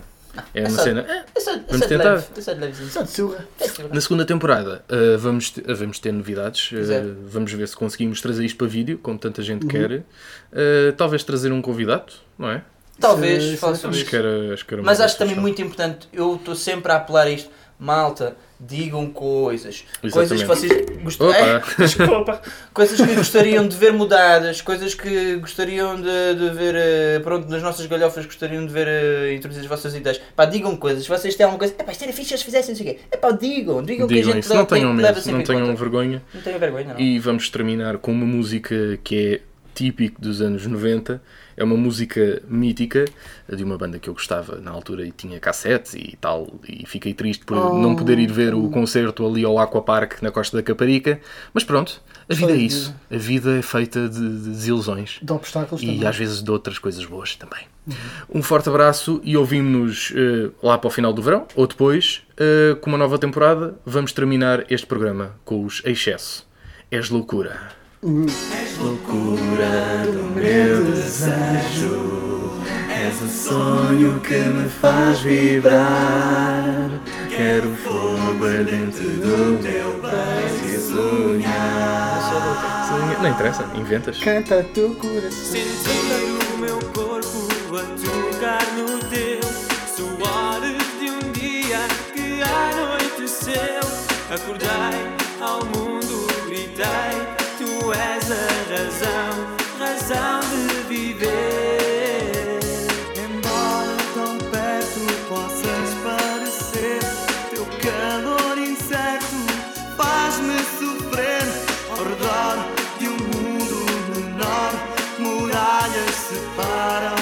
É É uma só- cena. é, É só, é Vamos tentar. leve, é só de levezinho. Só de surra. Na segunda temporada uh, vamos, te- uh, vamos ter novidades. uh, vamos ver se conseguimos trazer isto para vídeo, como tanta gente Uhum. quer. Uh, talvez trazer um convidado, não é? Talvez, é sobre Acho que era, acho que era Mas acho também sugestão. muito importante, eu estou sempre a apelar a isto, malta, digam coisas, coisas que Exatamente. vocês gostam, [laughs] desculpa, coisas que gostariam de ver mudadas, coisas que gostariam de, de ver, eh, pronto, nas nossas galhofas gostariam de ver eh, introduzir as vossas ideias. Pá, digam coisas, se vocês têm alguma coisa, é pá, isto era fixe se eles fizessem não sei o quê. É pá, digam, digam, que a Digam gente isso, não tenham medo, não tenham vergonha. Não tenham vergonha, não. E vamos terminar com uma música que é típico dos anos 90. É uma música mítica de uma banda que eu gostava na altura e tinha cassetes e tal. E fiquei triste por Oh. não poder ir ver o concerto ali ao Aquapark na Costa da Caparica. Mas pronto, a vida é Foi isso. A vida é feita de, de desilusões. De obstáculos E também. às vezes de outras coisas boas também. Um forte abraço e ouvimos-nos eh, lá para o final do verão, ou depois, eh, com uma nova temporada, vamos terminar este programa com os Excesso. És loucura. És loucura do meu desejo. És o sonho que me faz vibrar. Quero fogo ardente do teu beijo e sonhar. Sonha- Não interessa, inventas. Canta teu coração. Sentir o meu corpo a tocar no teu Suores de um dia que anoiteceu Acordei ao mundo, gritei razão, razão de viver. Embora tão perto possas parecer Teu calor incerto faz-me sofrer. Ao redor de um mundo menor Muralhas separam